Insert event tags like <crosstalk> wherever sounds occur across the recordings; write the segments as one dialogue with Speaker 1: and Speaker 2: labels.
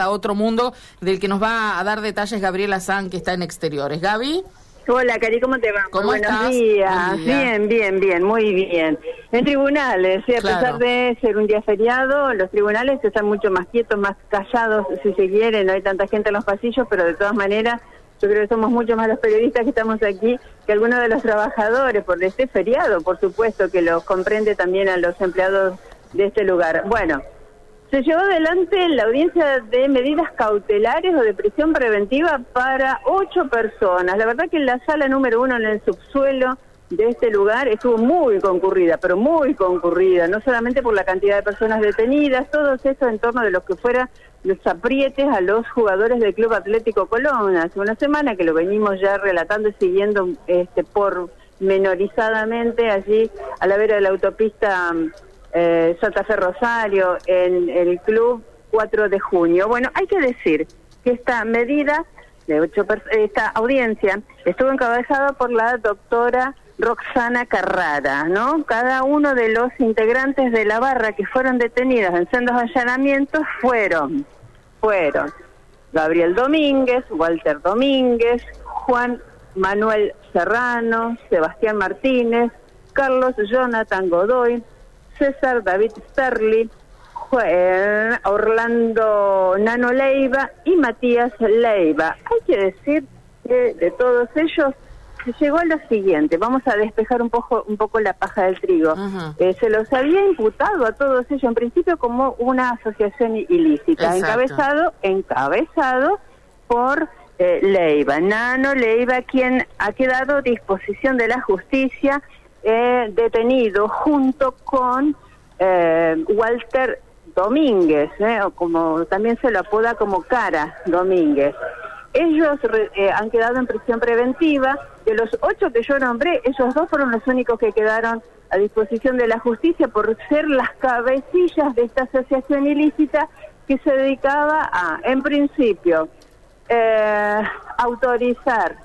Speaker 1: a otro mundo del que nos va a dar detalles Gabriela San, que está en exteriores. Gaby.
Speaker 2: Hola, Cari, ¿cómo te va?
Speaker 1: ¿Cómo
Speaker 2: Buenos
Speaker 1: estás?
Speaker 2: días.
Speaker 1: Día.
Speaker 2: Bien, bien, bien, muy bien. En tribunales, sí, a
Speaker 1: Claro.
Speaker 2: pesar de ser un día feriado, los tribunales están mucho más quietos, más callados, si se quiere, no hay tanta gente en los pasillos, pero de todas maneras, yo creo que somos mucho más los periodistas que estamos aquí que algunos de los trabajadores, por este feriado, por supuesto, que los comprende también a los empleados de este lugar. Bueno, se llevó adelante la audiencia de medidas cautelares o de prisión preventiva para ocho personas. La verdad que la sala número uno en el subsuelo de este lugar estuvo muy concurrida, pero muy concurrida, no solamente por la cantidad de personas detenidas, todo eso en torno de lo que fuera los aprietes a los jugadores del Club Atlético Colón. Hace una semana que lo venimos ya relatando y siguiendo este, por menorizadamente allí a la vera de la autopista eh, Santa Fe Rosario en el club 4 de junio. Bueno, hay que decir que esta medida de ocho esta audiencia estuvo encabezada por la doctora Roxana Carrara, ¿no? Cada uno de los integrantes de la barra que fueron detenidos en sendos allanamientos fueron, fueron Gabriel Domínguez, Walter Domínguez, Juan Manuel Serrano, Sebastián Martínez, Carlos Jonathan Godoy, César David Sterling, Orlando Nano Leiva y Matías Leiva. Hay que decir que de todos ellos se llegó a lo siguiente, vamos a despejar un poco, un poco la paja del trigo. Eh, se los había imputado a todos ellos en principio como una asociación ilícita,
Speaker 1: Exacto.
Speaker 2: encabezado, encabezado por eh, Leiva, Nano Leiva, quien ha quedado a disposición de la justicia eh, detenido junto con eh, Walter Domínguez, eh, o como también se lo apoda como Cara Domínguez. Ellos eh, han quedado en prisión preventiva. De los ocho que yo nombré, esos dos fueron los únicos que quedaron a disposición de la justicia por ser las cabecillas de esta asociación ilícita que se dedicaba a, en principio, eh, autorizar,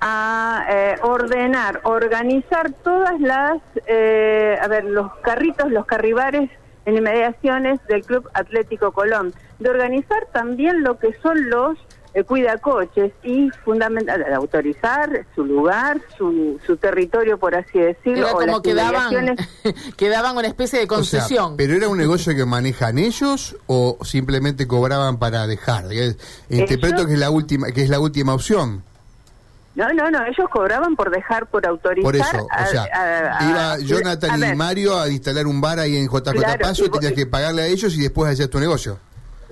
Speaker 2: a eh, ordenar, organizar todas las, eh, a ver, los carritos, los carribares en inmediaciones del Club Atlético Colón, de organizar también lo que son los eh, cuidacoches y fundamental, de autorizar su lugar, su, su territorio, por así decirlo,
Speaker 1: Era
Speaker 2: o
Speaker 1: como
Speaker 2: las
Speaker 1: que daban,
Speaker 2: inmediaciones. <laughs>
Speaker 1: que daban una especie de
Speaker 3: O sea,
Speaker 1: concesión.
Speaker 3: ¿Pero era un negocio que manejan ellos o simplemente cobraban para dejar? Interpreto
Speaker 2: Ellos-
Speaker 3: que es la última que es la última opción.
Speaker 2: No, no, no, ellos cobraban por dejar, por autorizar.
Speaker 3: Por eso,
Speaker 2: a-
Speaker 3: o sea,
Speaker 2: a- a-
Speaker 3: iba Jonathan y Mario a instalar un bar ahí en JJ
Speaker 2: Claro,
Speaker 3: Paso,
Speaker 2: y vos-
Speaker 3: tenías que pagarle a ellos y después hacer tu negocio.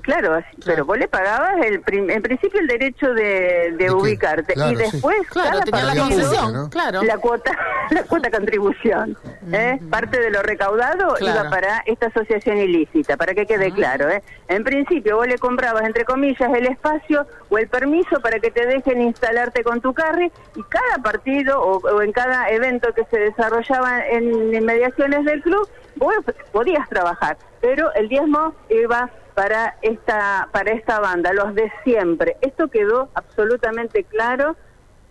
Speaker 2: Claro, así- pero vos le pagabas el prim- en principio el derecho de, ubicarte
Speaker 3: Claro,
Speaker 2: y
Speaker 3: sí.
Speaker 2: después
Speaker 1: claro,
Speaker 2: cada
Speaker 1: tenía la concesión,
Speaker 3: ¿no?
Speaker 1: claro.
Speaker 2: la cuota <laughs> la cuota contribución ¿eh? parte de lo recaudado
Speaker 1: Claro.
Speaker 2: iba para esta asociación ilícita para que quede claro ¿eh? en principio vos le comprabas entre comillas el espacio o el permiso para que te dejen instalarte con tu carry y cada partido o, o en cada evento que se desarrollaba en inmediaciones del club vos podías trabajar pero el diezmo iba para esta para esta banda los de siempre. Esto quedó absolutamente claro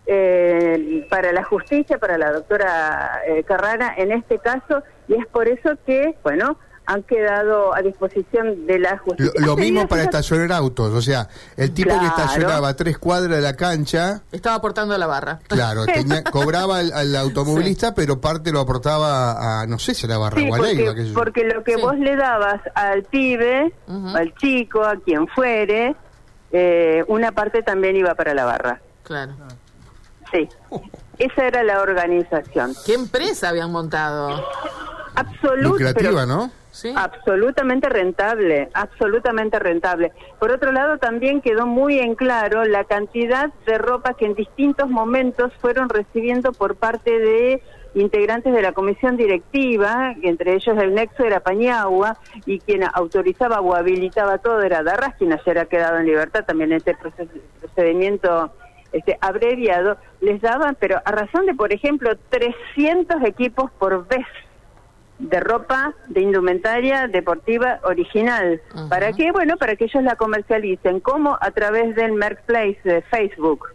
Speaker 2: eh, para la justicia, para la doctora eh, Carrara en este caso, y es por eso que, bueno, han quedado a disposición de la
Speaker 3: Lo,
Speaker 2: justicia.
Speaker 3: lo
Speaker 2: Hace
Speaker 3: mismo para estacionar autos, o sea, el tipo que
Speaker 2: Claro.
Speaker 3: estacionaba a tres cuadras de la cancha,
Speaker 1: Estaba aportando a la barra.
Speaker 3: claro, tenía- cobraba al, al automovilista, pero parte lo aportaba a, no sé si era Barra
Speaker 2: Sí,
Speaker 3: Gualeiva,
Speaker 2: porque,
Speaker 3: qué sé yo.
Speaker 2: porque lo que
Speaker 1: Sí.
Speaker 2: vos le dabas al pibe,
Speaker 1: Ujú.
Speaker 2: al chico, a quien fuere, eh, una parte también iba para la barra.
Speaker 1: Claro.
Speaker 2: Sí, esa era la organización.
Speaker 1: ¿Qué empresa habían montado?
Speaker 2: Absoluta.
Speaker 3: Lucrativa, ¿no?
Speaker 2: Absolutamente rentable, absolutamente rentable. Por otro lado, también quedó muy en claro la cantidad de ropa que en distintos momentos fueron recibiendo por parte de integrantes de la comisión directiva, entre ellos el nexo era Pañagua, y quien autorizaba o habilitaba todo era Darras, quien ayer ha quedado en libertad también en este procedimiento este abreviado, les daban, pero a razón de, por ejemplo, 300 equipos por vez de ropa, de indumentaria deportiva original. ¿Para qué? Bueno, para que ellos la comercialicen. ¿Cómo? A través del Marketplace de Facebook.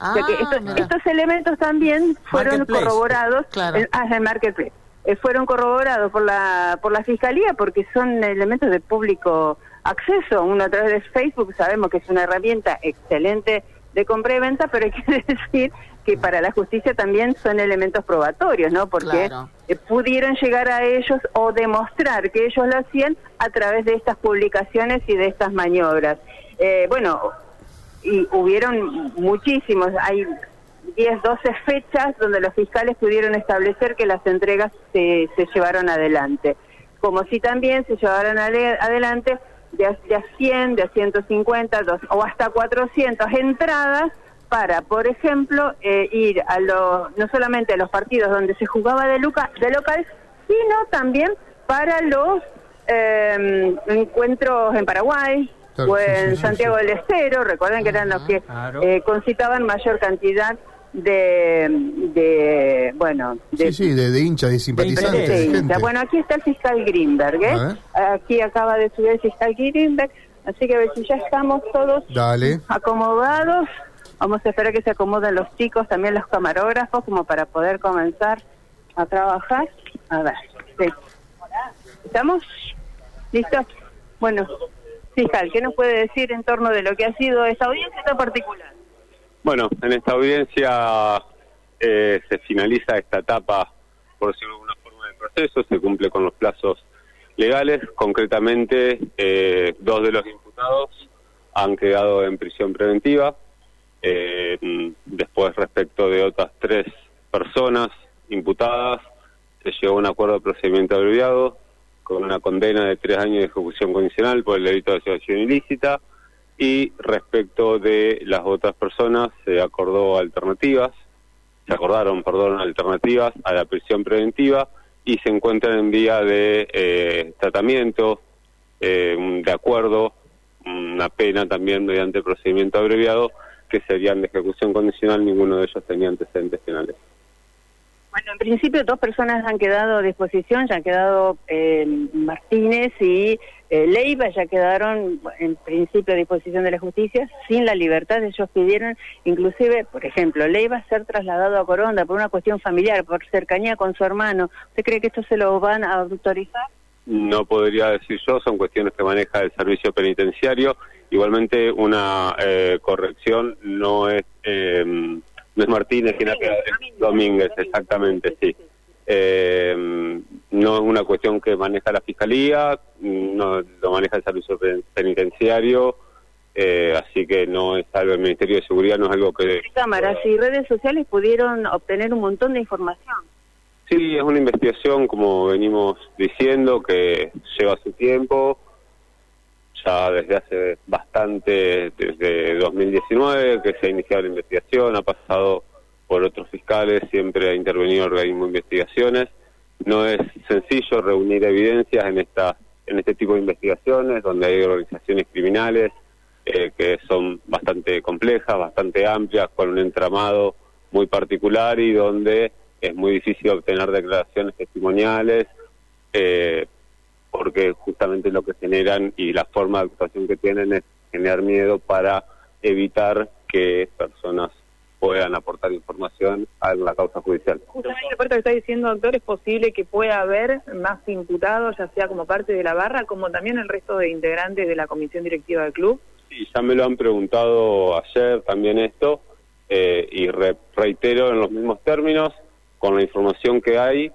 Speaker 1: Ah,
Speaker 2: o sea que esto-
Speaker 1: mira.
Speaker 2: estos elementos también fueron corroborados.
Speaker 1: Claro.
Speaker 2: el- ah, el Marketplace. Eh, fueron corroborados por la por la fiscalía porque son elementos de público acceso. Uno a través de Facebook sabemos que es una herramienta excelente de compra y venta, pero hay que <laughs> decir que para la justicia también son elementos probatorios, ¿no? Porque eh, pudieron llegar a ellos o demostrar que ellos lo hacían a través de estas publicaciones y de estas maniobras. Eh, bueno, y hubieron muchísimos, hay 10, 12 fechas donde los fiscales pudieron establecer que las entregas se, se llevaron adelante. Como si también se llevaron adelante de a, de 100, de a 150 dos, o hasta 400 entradas para, por ejemplo, eh, ir a los, no solamente a los partidos donde se jugaba de, Luca, de local, sino también para los eh, encuentros en Paraguay, o en Santiago del Estero, recuerden que eran los que eh, concitaban mayor cantidad de, de bueno
Speaker 3: de, sí, sí, de, hinchas y simpatizantes
Speaker 2: bueno aquí está el fiscal Greenberg ¿eh? aquí acaba de subir el fiscal Greenberg así que a ver si ya estamos todos acomodados vamos a esperar que se acomoden los chicos también los camarógrafos como para poder comenzar a trabajar. A ver estamos listos bueno fiscal qué nos puede decir en torno de lo que ha sido esta audiencia tan particular
Speaker 4: bueno, en esta audiencia eh, se finaliza esta etapa, por decirlo de alguna forma, del proceso, se cumple con los plazos legales. Concretamente, eh, dos de los imputados han quedado en prisión preventiva. Eh, después, respecto de otras tres personas imputadas, se llegó a un acuerdo de procedimiento abreviado con una condena de tres años de ejecución condicional por el delito de asociación ilícita y respecto de las otras personas se acordó alternativas, se acordaron, perdón, alternativas a la prisión preventiva y se encuentran en vía de eh, tratamiento, eh, de acuerdo, una pena también mediante procedimiento abreviado que serían de ejecución condicional, ninguno de ellos tenía antecedentes penales.
Speaker 2: Bueno, en principio dos personas han quedado a disposición, ya han quedado eh, Martínez y eh, Leiva, ya quedaron en principio a disposición de la justicia sin la libertad. Ellos pidieron, inclusive, por ejemplo, Leiva ser trasladado a Coronda por una cuestión familiar, por cercanía con su hermano. ¿Usted cree que esto se lo van a autorizar?
Speaker 4: No podría decir yo, son cuestiones que maneja el servicio penitenciario. Igualmente, una eh, corrección no es no es Martínez, quien Domínguez, exactamente, sí. Eh, no es una cuestión que maneja la Fiscalía, no lo maneja el Servicio Penitenciario, eh, así que no es algo del Ministerio de Seguridad, no es algo que...
Speaker 2: Cámaras y redes sociales pudieron obtener un montón de información.
Speaker 4: Sí, es una investigación, como venimos diciendo, que lleva su tiempo, ya desde hace bastante, desde 2019 que se ha iniciado la investigación, ha pasado por otros fiscales, siempre ha intervenido el organismo de investigaciones. No es sencillo reunir evidencias en esta en este tipo de investigaciones, donde hay organizaciones criminales eh, que son bastante complejas, bastante amplias, con un entramado muy particular y donde es muy difícil obtener declaraciones testimoniales. Eh, porque justamente lo que generan y la forma de actuación que tienen es generar miedo para evitar que personas puedan aportar información a la causa judicial.
Speaker 5: Justamente parte que está diciendo, doctor, es posible que pueda haber más imputados, ya sea como parte de la barra, como también el resto de integrantes de la comisión directiva del club.
Speaker 4: Sí, ya me lo han preguntado ayer también esto, eh, y reitero en los mismos términos, con la información que hay,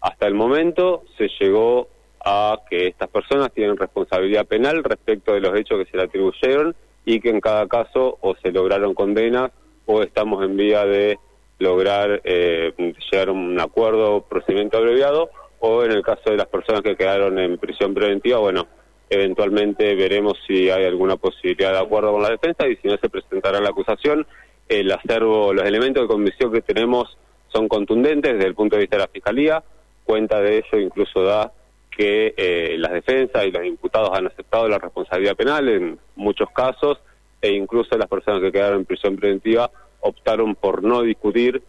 Speaker 4: hasta el momento se llegó a que estas personas tienen responsabilidad penal respecto de los hechos que se le atribuyeron y que en cada caso o se lograron condenas o estamos en vía de lograr eh, llegar a un acuerdo, procedimiento abreviado, o en el caso de las personas que quedaron en prisión preventiva, bueno, eventualmente veremos si hay alguna posibilidad de acuerdo con la defensa y si no se presentará la acusación. El acervo, los elementos de convicción que tenemos son contundentes desde el punto de vista de la Fiscalía, cuenta de ello incluso da que eh, las defensas y los imputados han aceptado la responsabilidad penal en muchos casos e incluso las personas que quedaron en prisión preventiva optaron por no discutir,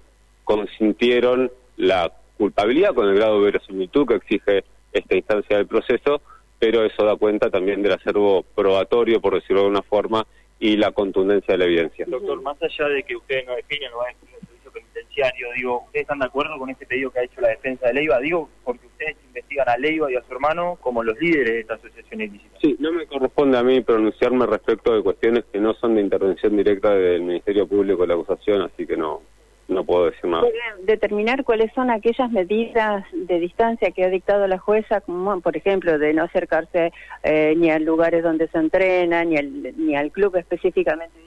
Speaker 4: consintieron la culpabilidad con el grado de verosimilitud que exige esta instancia del proceso, pero eso da cuenta también del acervo probatorio, por decirlo de una forma, y la contundencia de la evidencia.
Speaker 6: Doctor, más allá de que ustedes no definen, no a el servicio penitenciario. Digo, ¿ustedes están de acuerdo con este pedido que ha hecho la defensa de Leiva? Digo, porque investigan a Leiva y a su hermano como los líderes de esta asociación ilícita.
Speaker 4: Sí, no me corresponde a mí pronunciarme respecto de cuestiones que no son de intervención directa del Ministerio Público de la acusación, así que no, no puedo decir nada.
Speaker 2: ¿Pueden determinar cuáles son aquellas medidas de distancia que ha dictado la jueza, como por ejemplo de no acercarse eh, ni a lugares donde se entrena, ni al, ni al club específicamente?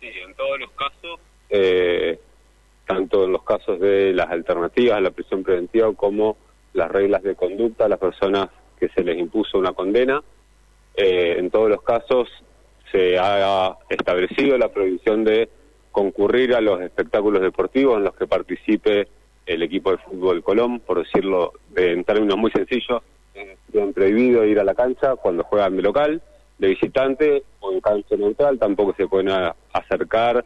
Speaker 4: Sí, en todos los casos, eh, tanto en los casos de las alternativas a la prisión preventiva como las reglas de conducta a las personas que se les impuso una condena, eh, en todos los casos se ha establecido la prohibición de concurrir a los espectáculos deportivos en los que participe el equipo de fútbol Colón, por decirlo en términos muy sencillos, tienen prohibido ir a la cancha cuando juegan de local, de visitante o en cancha neutral, tampoco se pueden acercar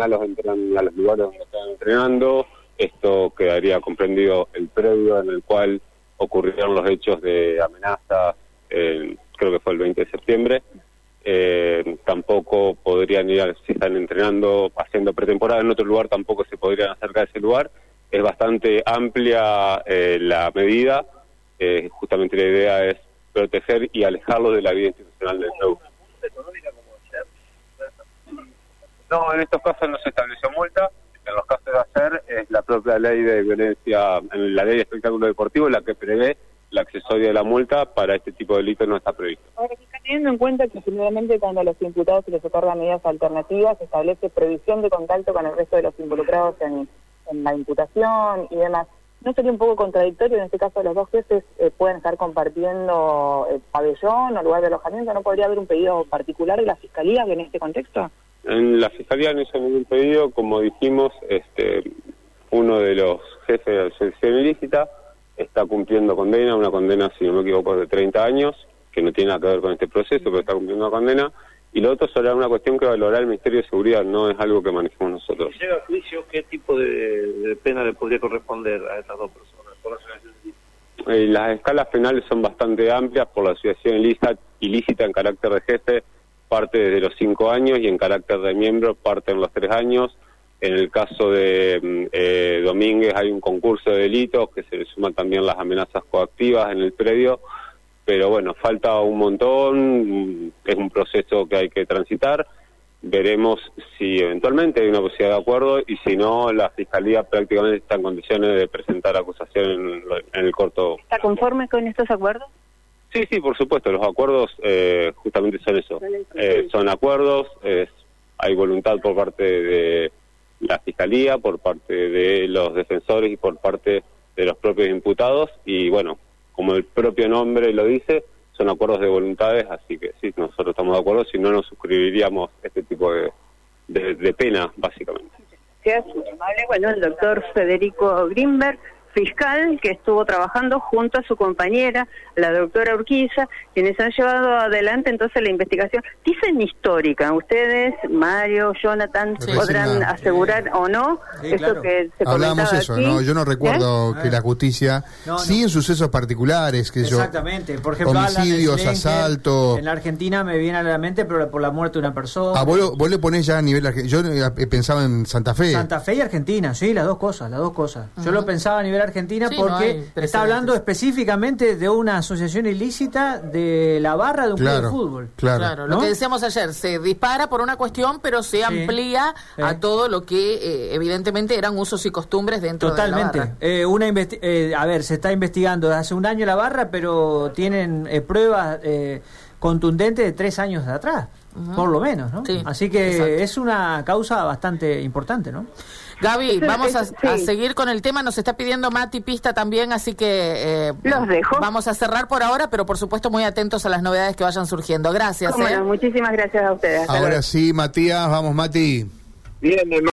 Speaker 4: a los, a los lugares donde están entrenando, esto quedaría comprendido el previo en el cual ocurrieron los hechos de amenaza, creo que fue el 20 de septiembre, eh, tampoco podrían ir, si están entrenando, haciendo pretemporada en otro lugar, tampoco se podrían acercar a ese lugar. Es bastante amplia eh, la medida, eh, justamente la idea es proteger y alejarlos de la vida institucional del club. No, en estos casos no se estableció multa, en los casos de hacer es la propia ley de violencia, en la ley de espectáculo deportivo la que prevé la accesoria de la multa para este tipo de delitos no está previsto.
Speaker 5: Ahora, teniendo en cuenta que generalmente cuando a los imputados se les otorgan medidas alternativas, se establece previsión de contacto con el resto de los involucrados en, la imputación y demás, ¿no sería un poco contradictorio en este caso los dos jefes eh, pueden estar compartiendo el pabellón o lugar de alojamiento? ¿No podría haber un pedido particular de la Fiscalía en este contexto?
Speaker 4: En la Fiscalía no hizo ningún pedido, como dijimos, este, uno de los jefes de la asociación ilícita está cumpliendo condena, una condena, si no me equivoco, de 30 años, que no tiene nada que ver con este proceso, pero está cumpliendo una condena. Y lo otro será una cuestión que valorará el Ministerio de Seguridad, no es algo que manejemos nosotros.
Speaker 6: Si llega a juicio, ¿qué tipo de, pena le podría corresponder a estas dos personas?
Speaker 4: Eh, las escalas penales son bastante amplias por la asociación ilícita, ilícita en carácter de jefe, parte desde los cinco años y en carácter de miembro parte en los tres años. En el caso de mm, eh, Domínguez hay un concurso de delitos que se le suman también las amenazas coactivas en el predio, pero bueno, falta un montón, es un proceso que hay que transitar. Veremos si eventualmente hay una posibilidad de acuerdo y si no, la Fiscalía prácticamente está en condiciones de presentar acusación en, el corto.
Speaker 2: ¿Está conforme con estos acuerdos?
Speaker 4: Sí, sí, por supuesto, los acuerdos eh, justamente son eso. Eh, son acuerdos, hay voluntad por parte de la Fiscalía, por parte de los defensores y por parte de los propios imputados. Y bueno, como el propio nombre lo dice, son acuerdos de voluntades, así que sí, nosotros estamos de acuerdo, si no nos suscribiríamos este tipo de, de, pena, básicamente.
Speaker 2: Bueno, el doctor Federico Grimberg fiscal que estuvo trabajando junto a su compañera, la doctora Urquiza, quienes han llevado adelante entonces la investigación. Dicen histórica, ustedes, Mario, Jonathan, podrán asegurar o no eso que se
Speaker 3: Hablamos eso, ¿no? Yo no recuerdo ¿Eh? que la justicia, sí en sucesos particulares, que
Speaker 7: Exactamente, por ejemplo,
Speaker 3: homicidios, asaltos.
Speaker 7: En la Argentina me viene a la mente pero por la muerte de una persona.
Speaker 3: Ah, vos, vos le ponés ya a nivel yo he pensado en Santa Fe.
Speaker 7: Santa Fe y Argentina, sí, las dos cosas, las dos cosas. Yo lo pensaba a nivel Argentina porque está hablando específicamente de una asociación ilícita de la barra de un club de fútbol.
Speaker 1: Claro, lo que decíamos ayer, se dispara por una cuestión, pero se amplía a todo lo que eh, evidentemente eran usos y costumbres dentro
Speaker 7: de la
Speaker 1: barra.
Speaker 7: Eh, una eh, a ver, se está investigando desde hace un año la barra, pero tienen pruebas contundentes de tres años de atrás, por lo menos, ¿no? Así que es una causa bastante importante, ¿no?
Speaker 1: Gaby, vamos a, seguir con el tema. Nos está pidiendo Mati Pista también, así que
Speaker 2: eh, los dejo.
Speaker 1: Vamos a cerrar por ahora, pero por supuesto muy atentos a las novedades que vayan surgiendo. Gracias.
Speaker 2: Bueno, ¿eh? muchísimas gracias a ustedes.
Speaker 3: ahora sí, Matías, vamos, Mati.
Speaker 6: Bien,